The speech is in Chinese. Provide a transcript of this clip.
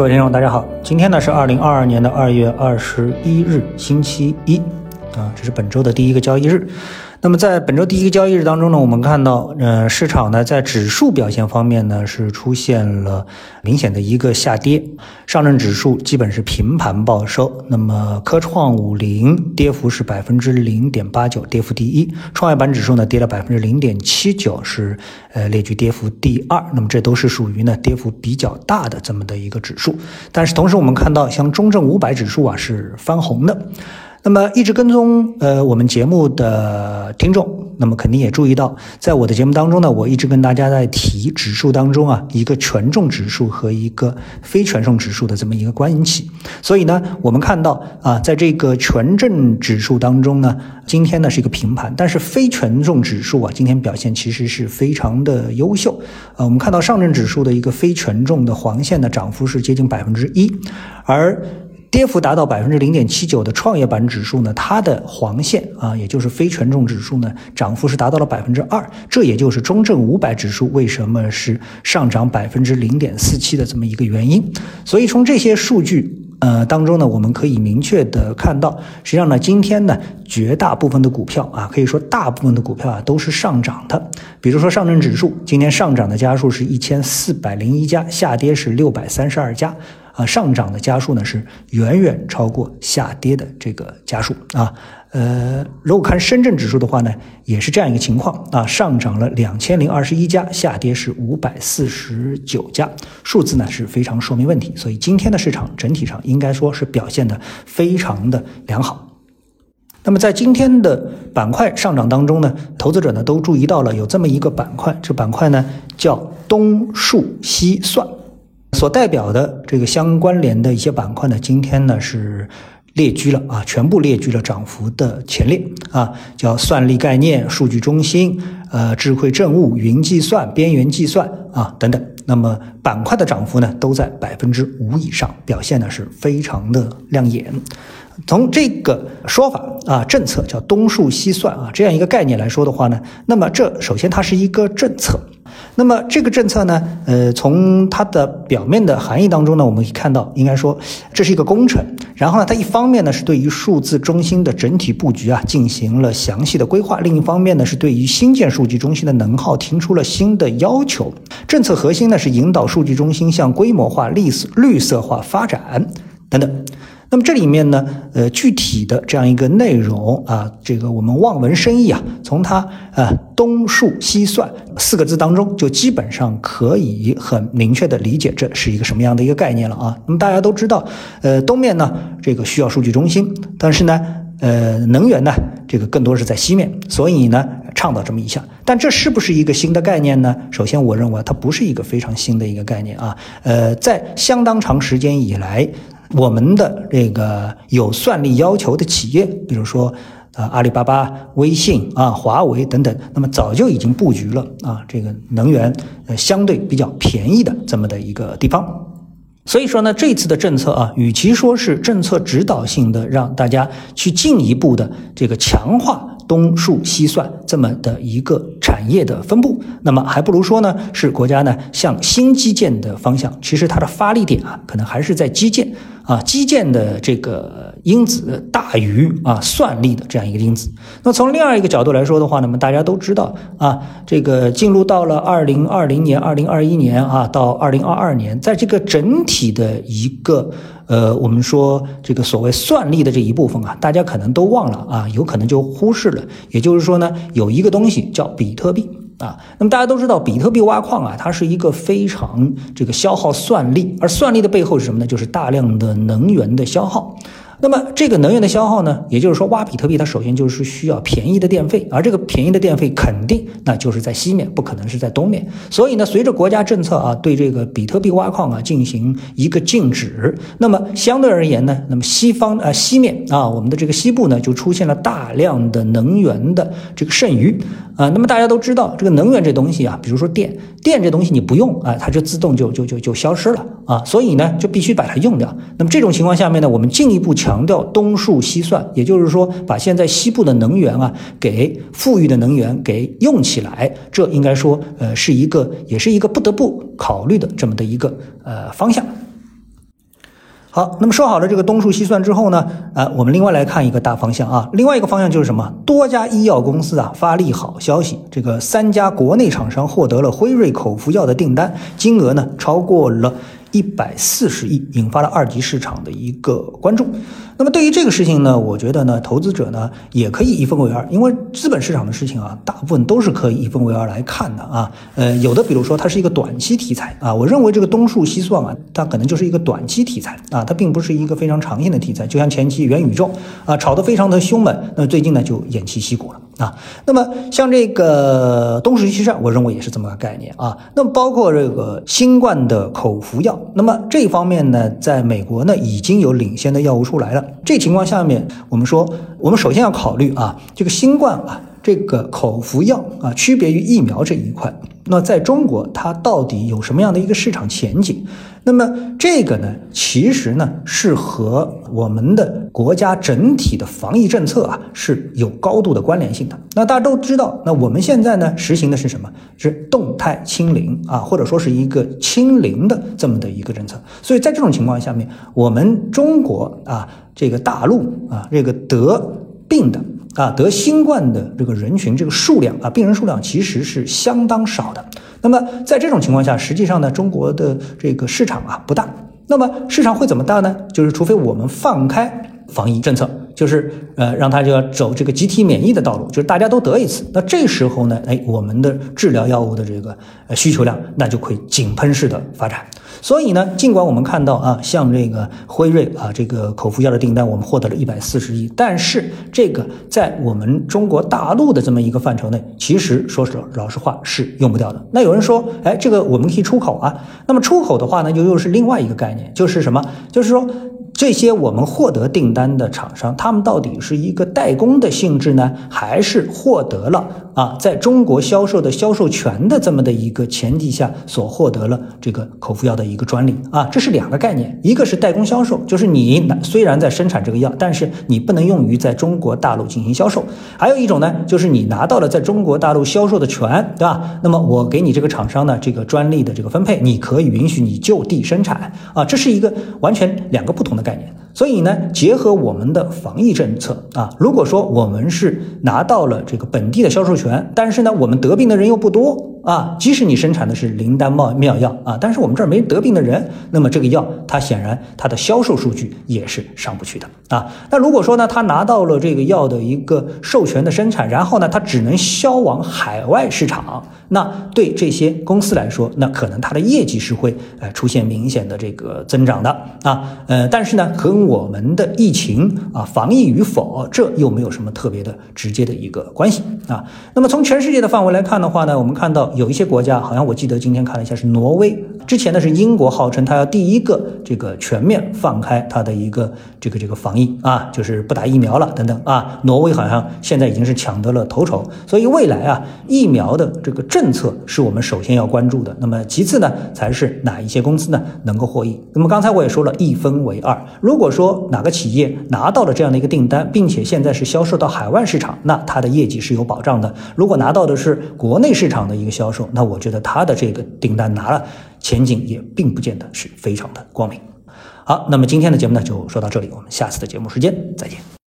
各位听众，大家好，今天呢是二零二二年的二月二十一日，星期一，啊，这是本周的第一个交易日。那么在本周第一个交易日当中呢，我们看到，呃，市场呢在指数表现方面呢是出现了明显的一个下跌，上证指数基本是平盘报收，那么科创五零跌幅是百分之零点八九，跌幅第一，创业板指数呢跌了百分之零点七九，是呃列居跌幅第二，那么这都是属于呢跌幅比较大的这么的一个指数，但是同时我们看到像中证五百指数啊是翻红的。那么一直跟踪呃我们节目的听众，那么肯定也注意到，在我的节目当中呢，我一直跟大家在提指数当中啊一个权重指数和一个非权重指数的这么一个关系。所以呢，我们看到啊，在这个权重指数当中呢，今天呢是一个平盘，但是非权重指数啊今天表现其实是非常的优秀。呃，我们看到上证指数的一个非权重的黄线的涨幅是接近百分之一，而跌幅达到百分之零点七九的创业板指数呢，它的黄线啊，也就是非权重指数呢，涨幅是达到了百分之二。这也就是中证五百指数为什么是上涨百分之零点四七的这么一个原因。所以从这些数据呃当中呢，我们可以明确的看到，实际上呢，今天呢，绝大部分的股票啊，可以说大部分的股票啊都是上涨的。比如说上证指数今天上涨的家数是一千四百零一家，下跌是六百三十二家。啊，上涨的家数呢是远远超过下跌的这个家数啊。呃，如果看深圳指数的话呢，也是这样一个情况啊，上涨了两千零二十一家，下跌是五百四十九家，数字呢是非常说明问题。所以今天的市场整体上应该说是表现的非常的良好。那么在今天的板块上涨当中呢，投资者呢都注意到了有这么一个板块，这板块呢叫东数西算。所代表的这个相关联的一些板块呢，今天呢是列居了啊，全部列居了涨幅的前列啊，叫算力概念、数据中心、呃智慧政务、云计算、边缘计算啊等等。那么板块的涨幅呢，都在百分之五以上，表现呢是非常的亮眼。从这个说法啊，政策叫东数西算啊，这样一个概念来说的话呢，那么这首先它是一个政策。那么这个政策呢，呃，从它的表面的含义当中呢，我们可以看到，应该说这是一个工程。然后呢，它一方面呢是对于数字中心的整体布局啊进行了详细的规划，另一方面呢是对于新建数据中心的能耗提出了新的要求。政策核心呢是引导数据中心向规模化、绿色、绿色化发展等等。那么这里面呢，呃，具体的这样一个内容啊，这个我们望文生义啊，从它呃东数西算四个字当中，就基本上可以很明确的理解这是一个什么样的一个概念了啊。那么大家都知道，呃，东面呢这个需要数据中心，但是呢，呃，能源呢这个更多是在西面，所以呢倡导这么一项。但这是不是一个新的概念呢？首先，我认为它不是一个非常新的一个概念啊。呃，在相当长时间以来。我们的这个有算力要求的企业，比如说，呃，阿里巴巴、微信啊、华为等等，那么早就已经布局了啊，这个能源呃相对比较便宜的这么的一个地方。所以说呢，这次的政策啊，与其说是政策指导性的，让大家去进一步的这个强化。东数西算这么的一个产业的分布，那么还不如说呢，是国家呢向新基建的方向，其实它的发力点啊，可能还是在基建啊，基建的这个因子大于啊算力的这样一个因子。那从另外一个角度来说的话，那么大家都知道啊，这个进入到了二零二零年、二零二一年啊，到二零二二年，在这个整体的一个。呃，我们说这个所谓算力的这一部分啊，大家可能都忘了啊，有可能就忽视了。也就是说呢，有一个东西叫比比特币啊。那么大家都知道，比特币挖矿啊，它是一个非常这个消耗算力，而算力的背后是什么呢？就是大量的能源的消耗。那么这个能源的消耗呢，也就是说挖比特币，它首先就是需要便宜的电费，而这个便宜的电费肯定那就是在西面，不可能是在东面。所以呢，随着国家政策啊，对这个比特币挖矿啊进行一个禁止，那么相对而言呢，那么西方啊西面啊我们的这个西部呢就出现了大量的能源的这个剩余啊。那么大家都知道，这个能源这东西啊，比如说电，电这东西你不用啊，它就自动就就就就消失了啊，所以呢就必须把它用掉。那么这种情况下面呢，我们进一步强。调东数西算，也就是说，把现在西部的能源啊，给富裕的能源给用起来，这应该说，呃，是一个，也是一个不得不考虑的这么的一个呃方向。好，那么说好了这个东数西算之后呢，呃，我们另外来看一个大方向啊，另外一个方向就是什么？多家医药公司啊发利好消息，这个三家国内厂商获得了辉瑞口服药的订单，金额呢超过了。一百四十亿，引发了二级市场的一个关注。那么对于这个事情呢，我觉得呢，投资者呢也可以一分为二，因为资本市场的事情啊，大部分都是可以一分为二来看的啊。呃，有的比如说它是一个短期题材啊，我认为这个东数西算啊，它可能就是一个短期题材啊，它并不是一个非常长线的题材。就像前期元宇宙啊，炒得非常的凶猛，那最近呢就偃旗息鼓了啊。那么像这个东数西算，我认为也是这么个概念啊。那么包括这个新冠的口服药。那么这方面呢，在美国呢已经有领先的药物出来了。这情况下面，我们说，我们首先要考虑啊，这个新冠啊，这个口服药啊，区别于疫苗这一块。那在中国，它到底有什么样的一个市场前景？那么这个呢，其实呢是和我们的国家整体的防疫政策啊是有高度的关联性的。那大家都知道，那我们现在呢实行的是什么？是动态清零啊，或者说是一个清零的这么的一个政策。所以在这种情况下面，我们中国啊，这个大陆啊，这个得病的。啊，得新冠的这个人群，这个数量啊，病人数量其实是相当少的。那么在这种情况下，实际上呢，中国的这个市场啊不大。那么市场会怎么大呢？就是除非我们放开防疫政策，就是呃让它就要走这个集体免疫的道路，就是大家都得一次。那这时候呢，哎，我们的治疗药物的这个呃需求量那就会井喷式的发展。所以呢，尽管我们看到啊，像这个辉瑞啊，这个口服药的订单，我们获得了一百四十亿，但是这个在我们中国大陆的这么一个范畴内，其实说实老实话是用不掉的。那有人说，哎，这个我们可以出口啊。那么出口的话呢，就又是另外一个概念，就是什么？就是说。这些我们获得订单的厂商，他们到底是一个代工的性质呢，还是获得了啊在中国销售的销售权的这么的一个前提下所获得了这个口服药的一个专利啊？这是两个概念，一个是代工销售，就是你虽然在生产这个药，但是你不能用于在中国大陆进行销售；还有一种呢，就是你拿到了在中国大陆销售的权，对吧？那么我给你这个厂商呢，这个专利的这个分配，你可以允许你就地生产啊，这是一个完全两个不同的概。概念，所以呢，结合我们的防疫政策啊，如果说我们是拿到了这个本地的销售权，但是呢，我们得病的人又不多。啊，即使你生产的是灵丹妙妙药啊，但是我们这儿没得病的人，那么这个药它显然它的销售数据也是上不去的啊。那如果说呢，他拿到了这个药的一个授权的生产，然后呢，他只能销往海外市场，那对这些公司来说，那可能它的业绩是会呃出现明显的这个增长的啊。呃，但是呢，和我们的疫情啊防疫与否，这又没有什么特别的直接的一个关系啊。那么从全世界的范围来看的话呢，我们看到。有一些国家，好像我记得今天看了一下是挪威，之前呢是英国，号称它要第一个这个全面放开它的一个这个这个防疫啊，就是不打疫苗了等等啊。挪威好像现在已经是抢得了头筹，所以未来啊，疫苗的这个政策是我们首先要关注的。那么其次呢，才是哪一些公司呢能够获益？那么刚才我也说了一分为二，如果说哪个企业拿到了这样的一个订单，并且现在是销售到海外市场，那它的业绩是有保障的。如果拿到的是国内市场的一个销售，那我觉得它的这个订单拿了，前景也并不见得是非常的光明。好，那么今天的节目呢就说到这里，我们下次的节目时间再见。